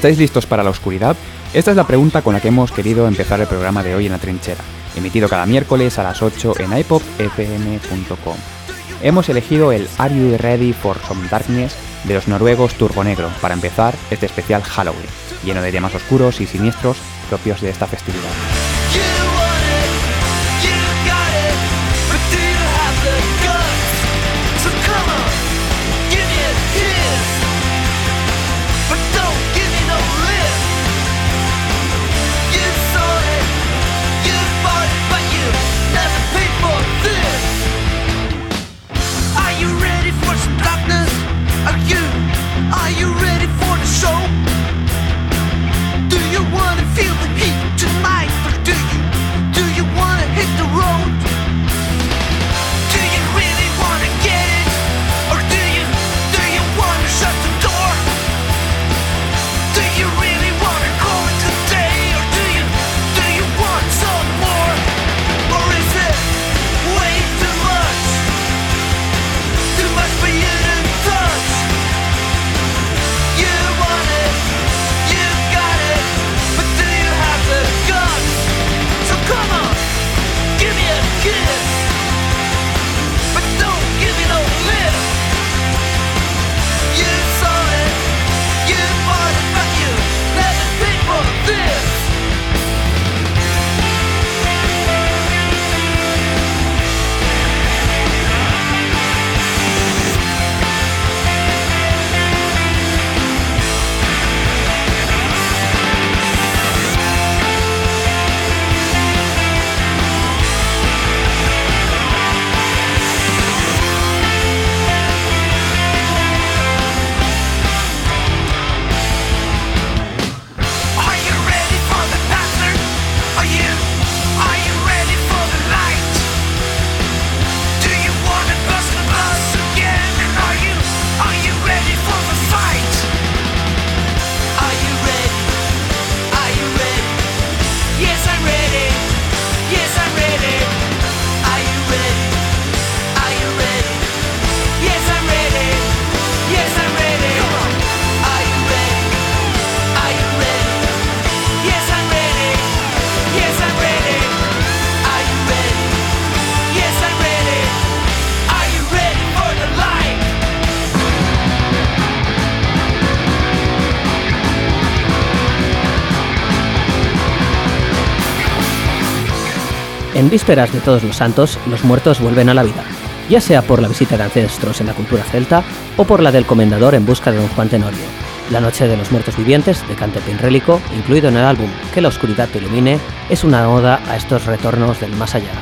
¿Estáis listos para la oscuridad? Esta es la pregunta con la que hemos querido empezar el programa de hoy en la trinchera, emitido cada miércoles a las 8 en iPopFM.com. Hemos elegido el Are You Ready for Some Darkness de los noruegos Turbonegro para empezar este especial Halloween, lleno de temas oscuros y siniestros propios de esta festividad. En vísperas de Todos los Santos, los muertos vuelven a la vida, ya sea por la visita de ancestros en la cultura celta o por la del comendador en busca de don Juan Tenorio, la Noche de los Muertos Vivientes de Cante Pinrélico, incluido en el álbum Que la Oscuridad te ilumine, es una oda a estos retornos del más allá.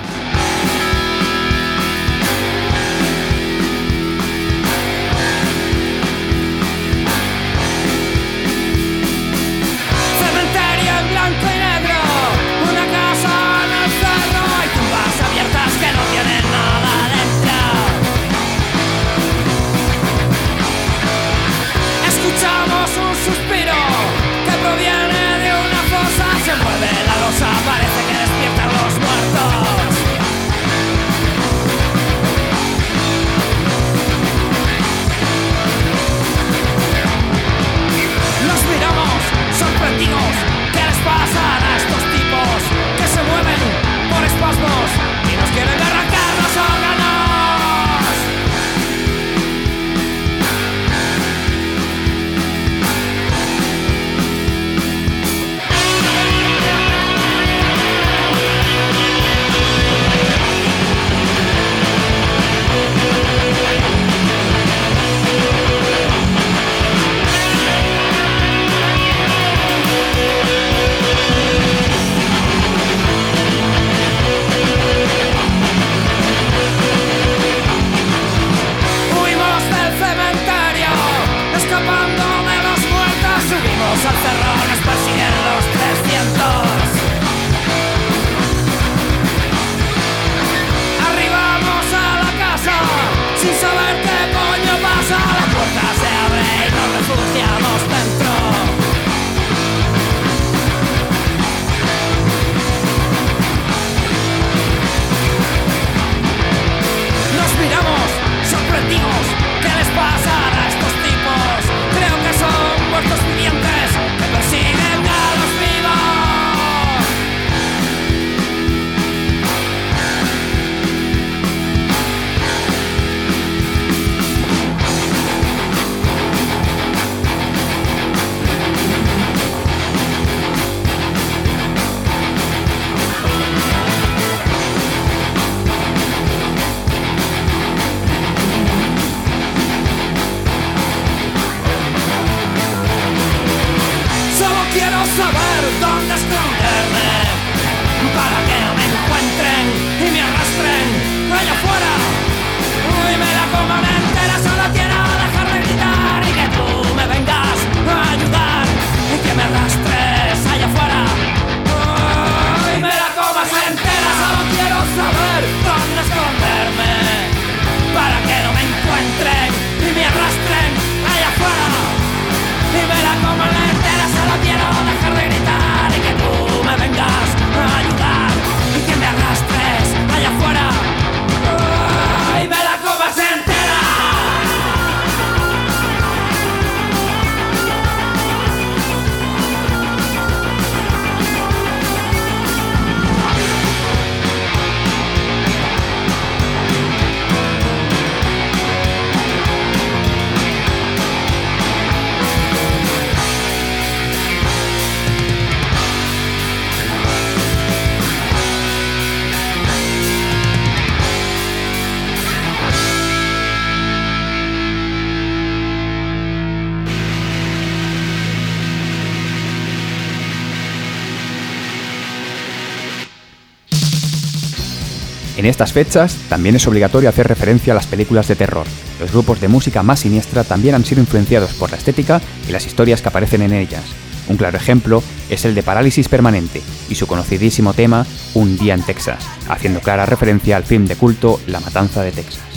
En estas fechas también es obligatorio hacer referencia a las películas de terror. Los grupos de música más siniestra también han sido influenciados por la estética y las historias que aparecen en ellas. Un claro ejemplo es el de Parálisis Permanente y su conocidísimo tema Un día en Texas, haciendo clara referencia al film de culto La Matanza de Texas.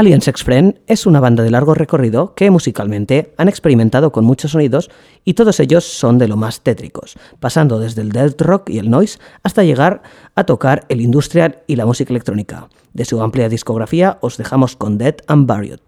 Alien Sex Friend es una banda de largo recorrido que musicalmente han experimentado con muchos sonidos y todos ellos son de lo más tétricos, pasando desde el death rock y el noise hasta llegar a tocar el industrial y la música electrónica. De su amplia discografía os dejamos con Dead and Buried.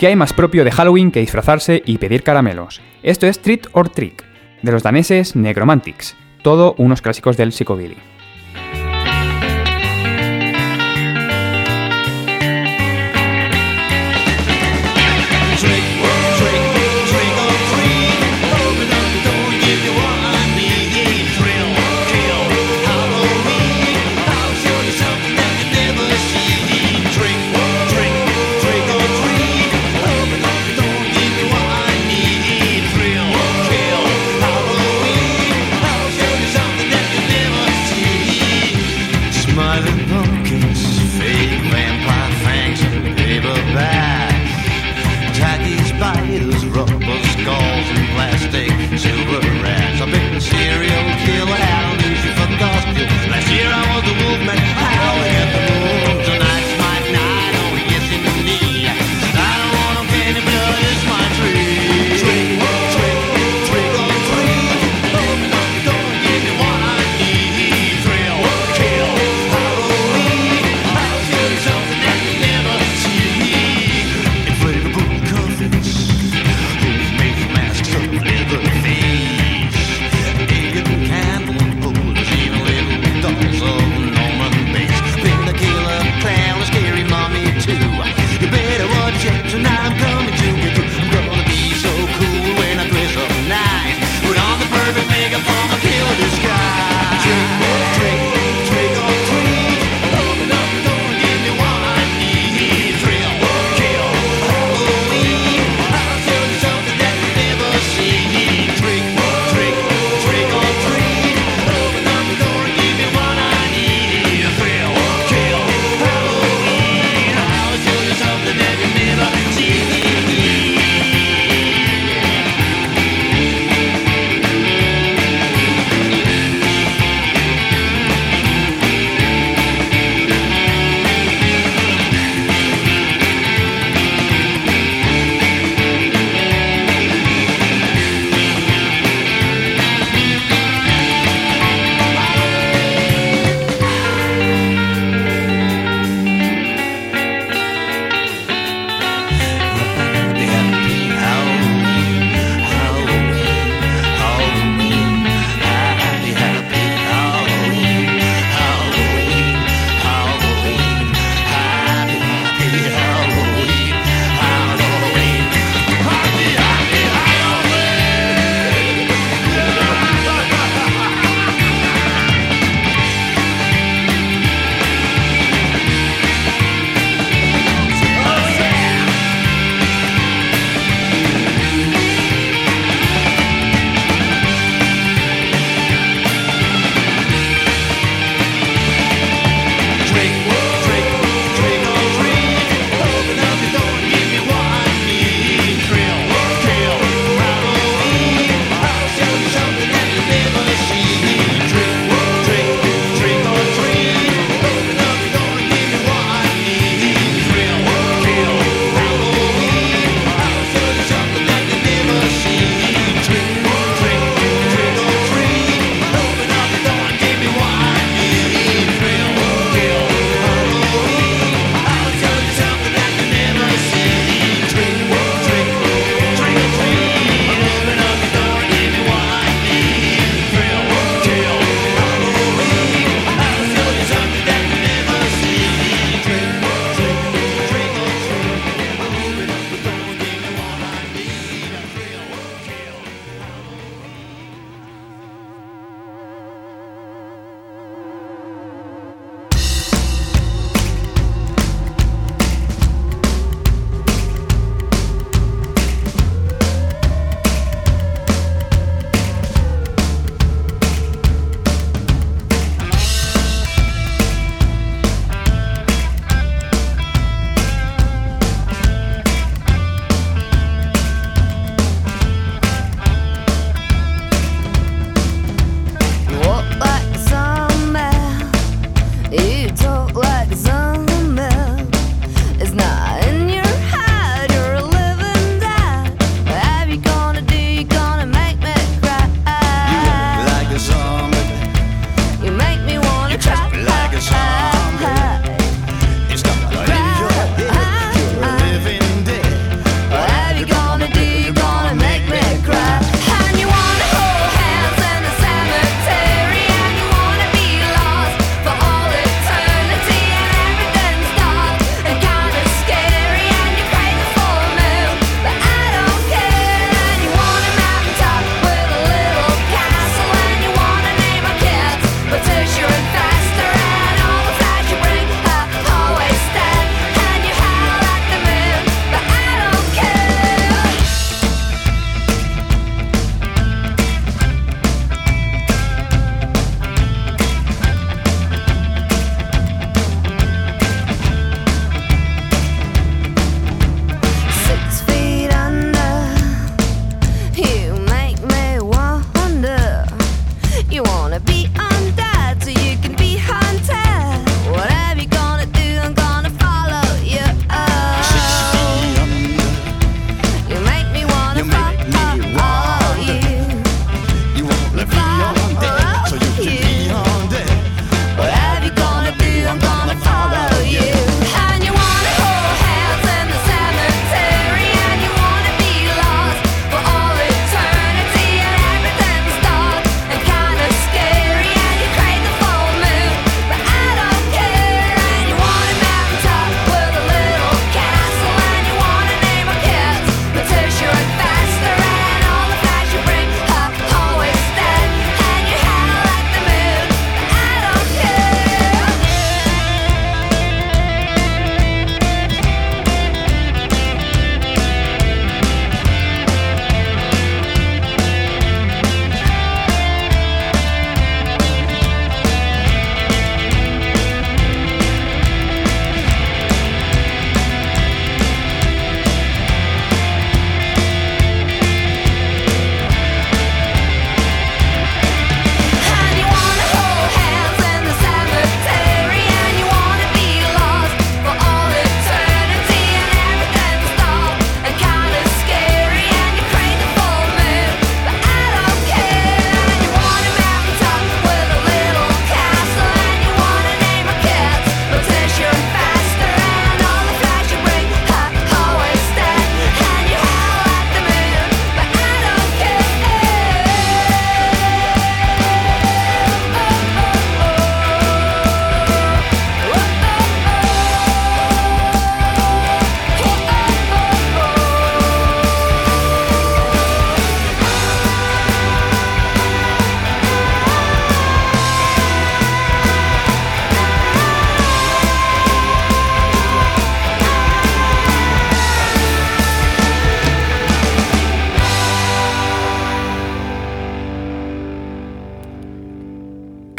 ¿Qué hay más propio de Halloween que disfrazarse y pedir caramelos? Esto es Treat or Trick, de los daneses Negromantics, todo unos clásicos del psicobilly.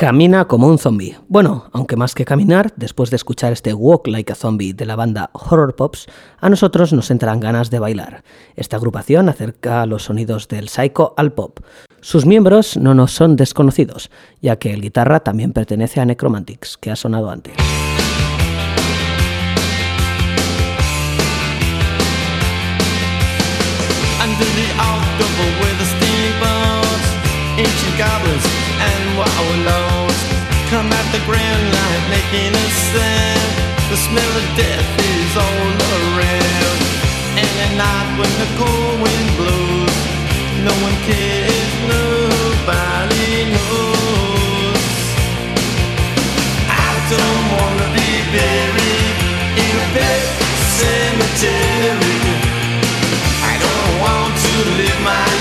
Camina como un zombie. Bueno, aunque más que caminar, después de escuchar este Walk Like a Zombie de la banda Horror Pops, a nosotros nos entrarán ganas de bailar. Esta agrupación acerca los sonidos del psycho al pop. Sus miembros no nos son desconocidos, ya que el guitarra también pertenece a Necromantics, que ha sonado antes. And wallows come at the grand line making a sound. The smell of death is all around. And at night when the cold wind blows, no one cares, nobody knows. I don't wanna be buried in a pet cemetery. I don't want to live my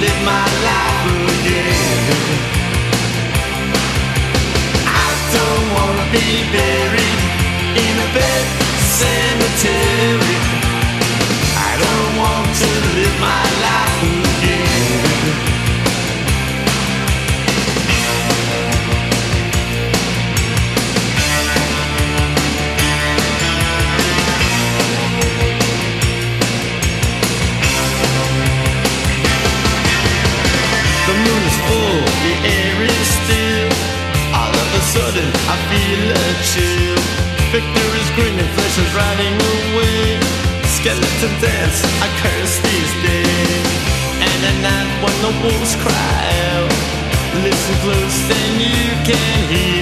Live my life again. I don't wanna be buried in a cemetery. I don't want to live my life riding away. Skeleton dance, I curse these days. And at night when the wolves cry out, listen close and you can hear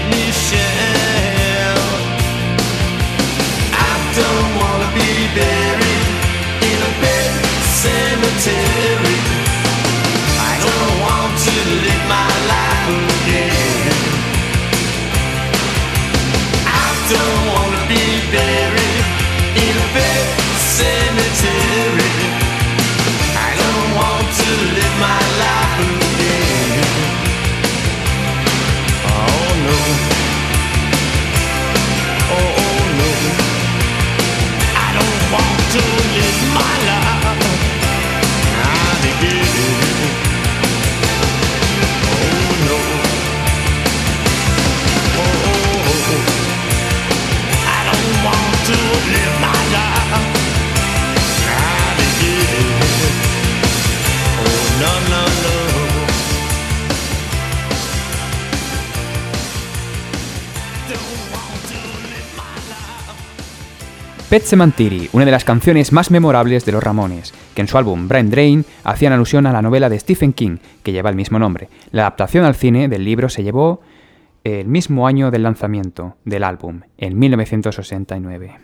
Pet Sematary, una de las canciones más memorables de los Ramones, que en su álbum Brain Drain hacían alusión a la novela de Stephen King, que lleva el mismo nombre. La adaptación al cine del libro se llevó el mismo año del lanzamiento del álbum, en 1969.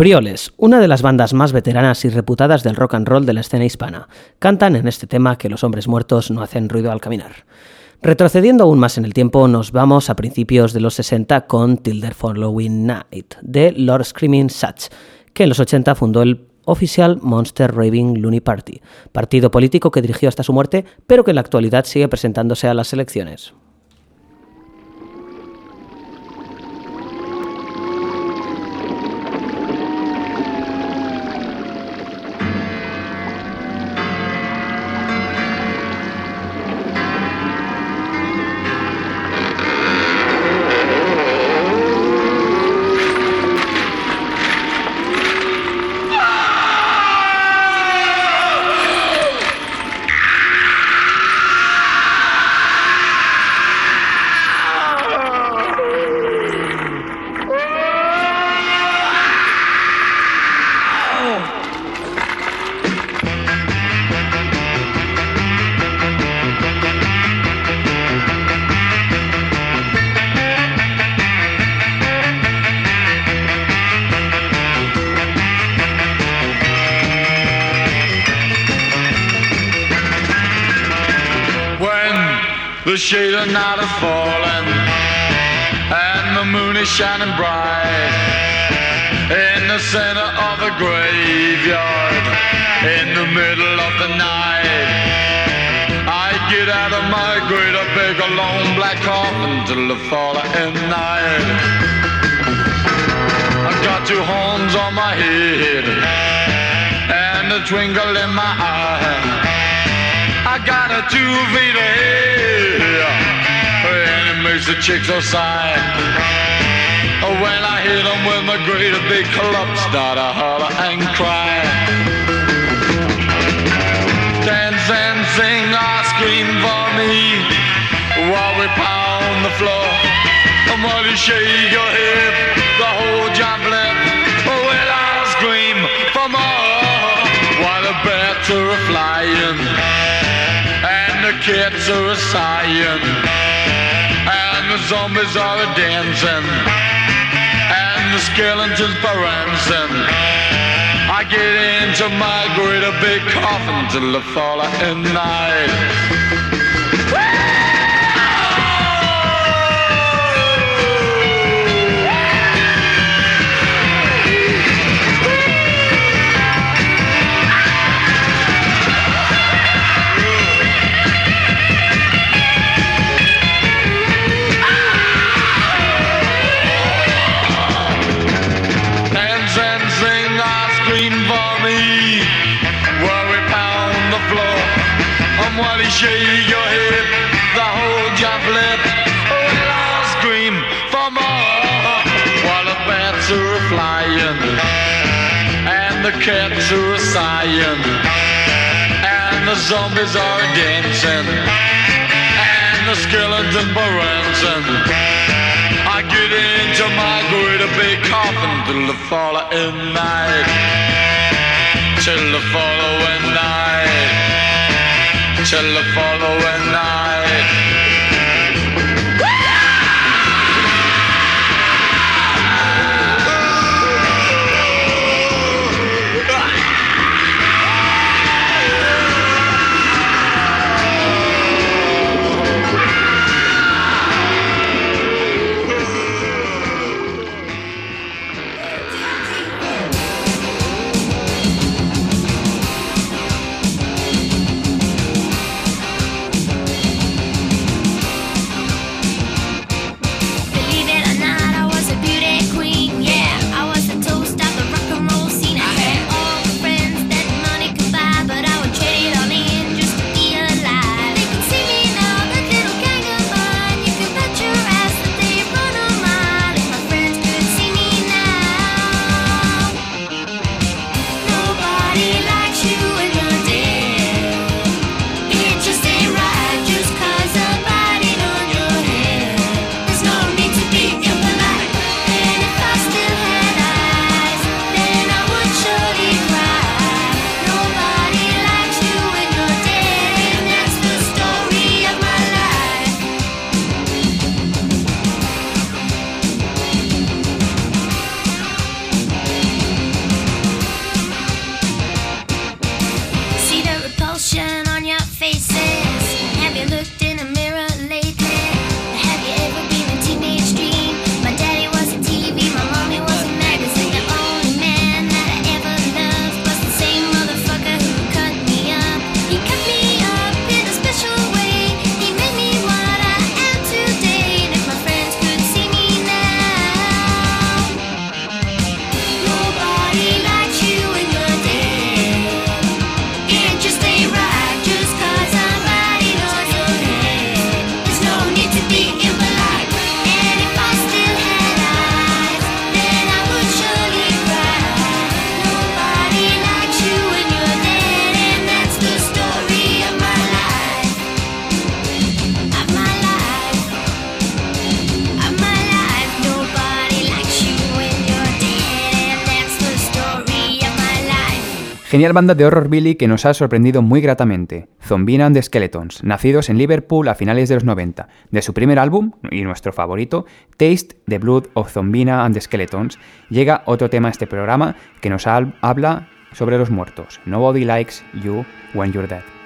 Brioles, una de las bandas más veteranas y reputadas del rock and roll de la escena hispana, cantan en este tema que los hombres muertos no hacen ruido al caminar. Retrocediendo aún más en el tiempo, nos vamos a principios de los 60 con Till Following Night, de Lord Screaming Such, que en los 80 fundó el oficial Monster Raving Looney Party, partido político que dirigió hasta su muerte, pero que en la actualidad sigue presentándose a las elecciones. The shade of night is falling and the moon is shining bright. In the center of the graveyard in the middle of the night I get out of my grave a long black coffin till the following night. I've got two horns on my head and a twinkle in my eye I got a two feet ahead, and it makes the chicks so sigh. When I hit 'em with my great big club, start to holler and cry. Dance and sing, or scream for me while we pound the floor. And while you shake your hip, the whole jump lip. Well, I'll scream for more while the bats are flying cats are sighing and the zombies are dancing and the skeletons prancing. I get into my great big coffin till the following night. cats are sighing, and the zombies are dancing, and the skeletons are dancing. I get into my great big coffin till the following night, till the following night, till the following night. Genial banda de horror Billy que nos ha sorprendido muy gratamente, Zombina and the Skeletons, nacidos en Liverpool a finales de los 90, de su primer álbum, y nuestro favorito, Taste the Blood of Zombina and the Skeletons, llega otro tema a este programa que nos habla sobre los muertos, Nobody Likes You When You're Dead.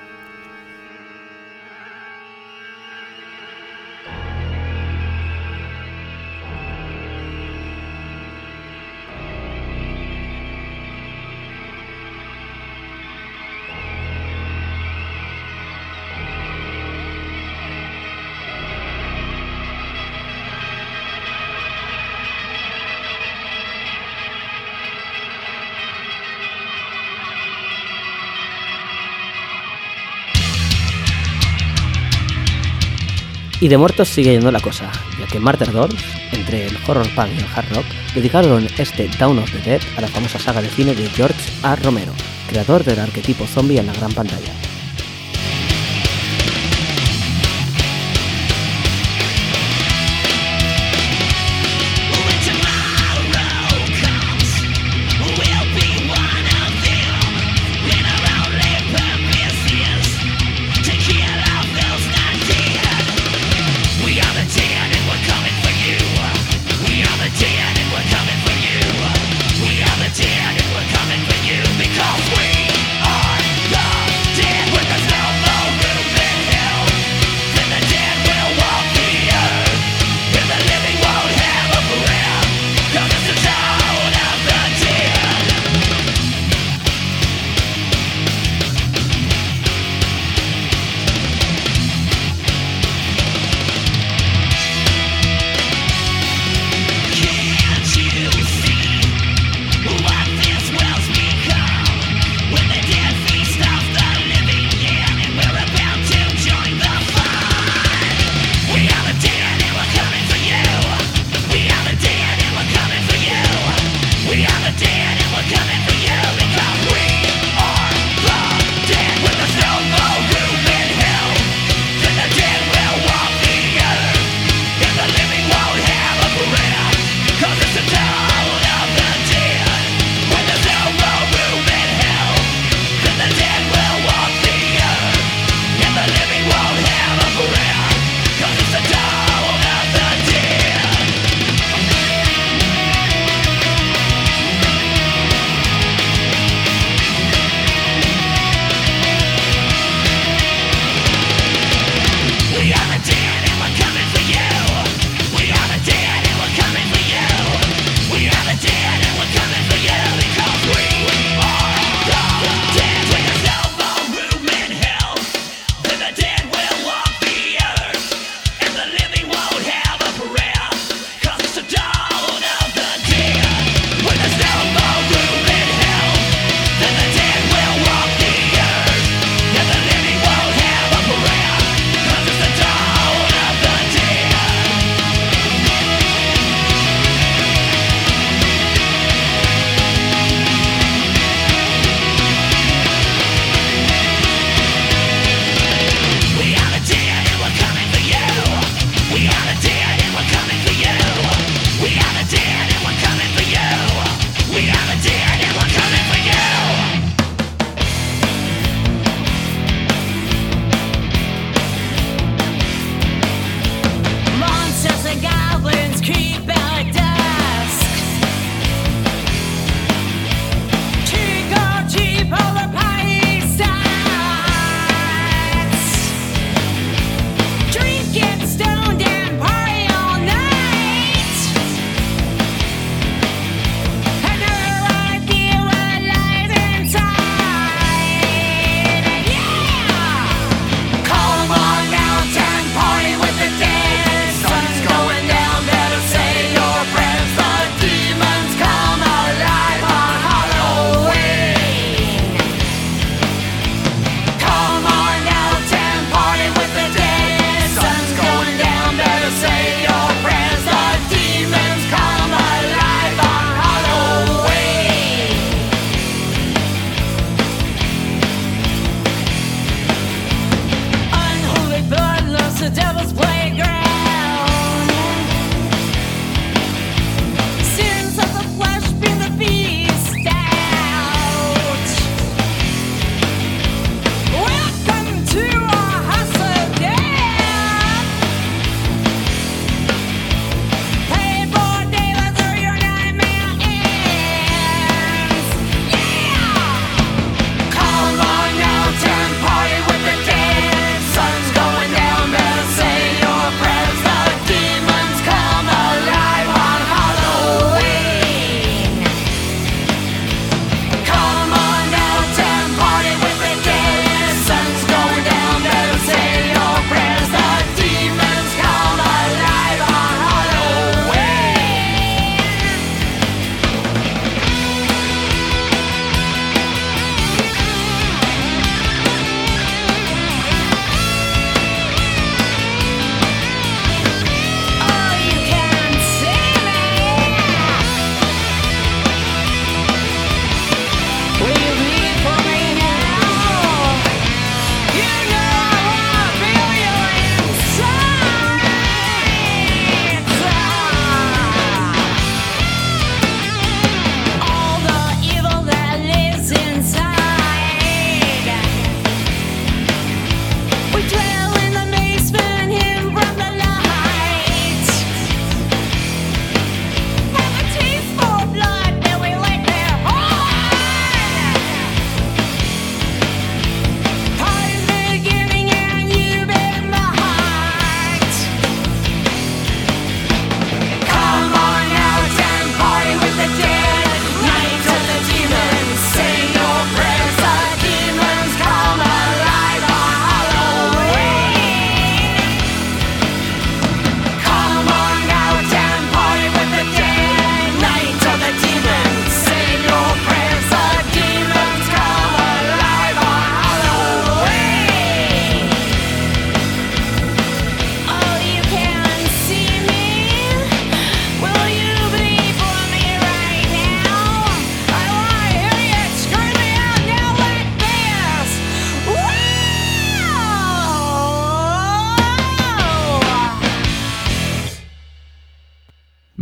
Y de muertos sigue yendo la cosa, ya que Martyrdor, entre el horror punk y el hard rock, dedicaron este Down of the Dead a la famosa saga de cine de George A. Romero, creador del arquetipo zombie en la gran pantalla.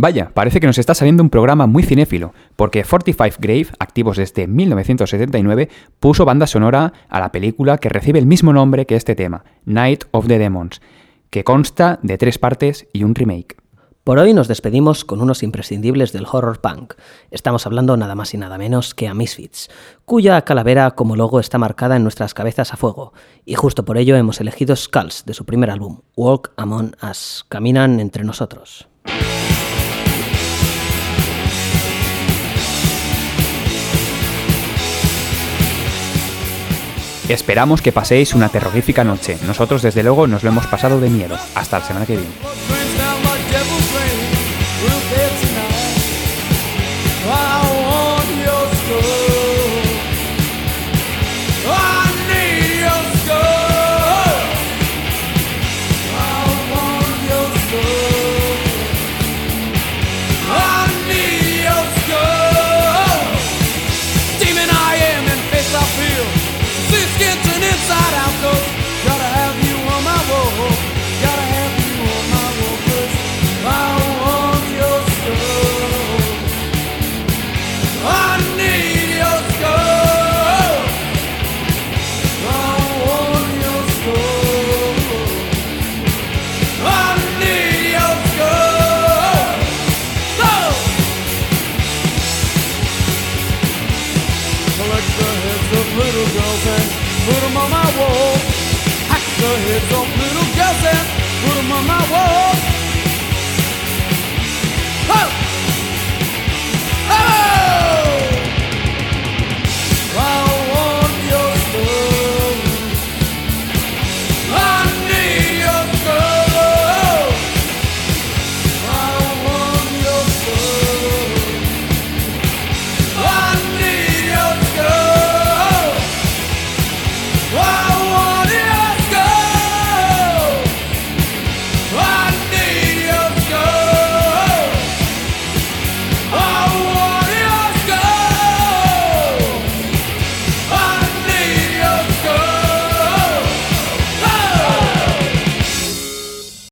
Vaya, parece que nos está saliendo un programa muy cinéfilo, porque 45 Grave, activos desde 1979, puso banda sonora a la película que recibe el mismo nombre que este tema, Night of the Demons, que consta de tres partes y un remake. Por hoy nos despedimos con unos imprescindibles del horror punk. Estamos hablando nada más y nada menos que a Misfits, cuya calavera como logo está marcada en nuestras cabezas a fuego, y justo por ello hemos elegido Skulls de su primer álbum, Walk Among Us, Caminan entre nosotros. Esperamos que paséis una terrorífica noche. Nosotros desde luego nos lo hemos pasado de miedo. Hasta la semana que viene.